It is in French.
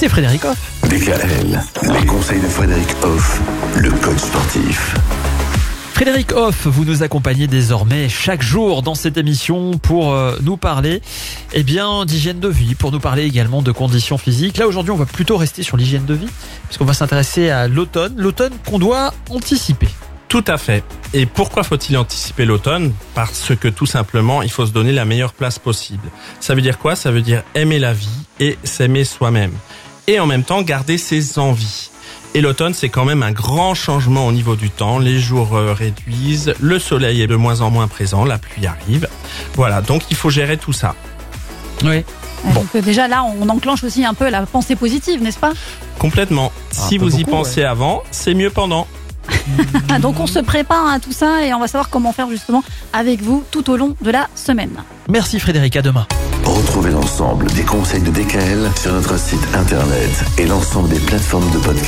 c'est Frédéric Hoff. DKL, les conseils de Frédéric Hoff, le coach sportif. Frédéric Hoff, vous nous accompagnez désormais chaque jour dans cette émission pour euh, nous parler eh bien d'hygiène de vie, pour nous parler également de conditions physiques. Là aujourd'hui, on va plutôt rester sur l'hygiène de vie puisqu'on va s'intéresser à l'automne, l'automne qu'on doit anticiper. Tout à fait. Et pourquoi faut-il anticiper l'automne? Parce que tout simplement, il faut se donner la meilleure place possible. Ça veut dire quoi? Ça veut dire aimer la vie et s'aimer soi-même. Et en même temps, garder ses envies. Et l'automne, c'est quand même un grand changement au niveau du temps. Les jours euh, réduisent, le soleil est de moins en moins présent, la pluie arrive. Voilà, donc il faut gérer tout ça. Oui. Donc euh, déjà là, on enclenche aussi un peu la pensée positive, n'est-ce pas? Complètement. si peu vous y pensez avant, c'est mieux pendant. Ah, Donc on se prépare à tout ça et on va savoir comment faire justement avec vous tout au long de la semaine. Merci Frédéric, à demain. Retrouvez l'ensemble des conseils de DKL sur notre site internet et l'ensemble des plateformes de podcast.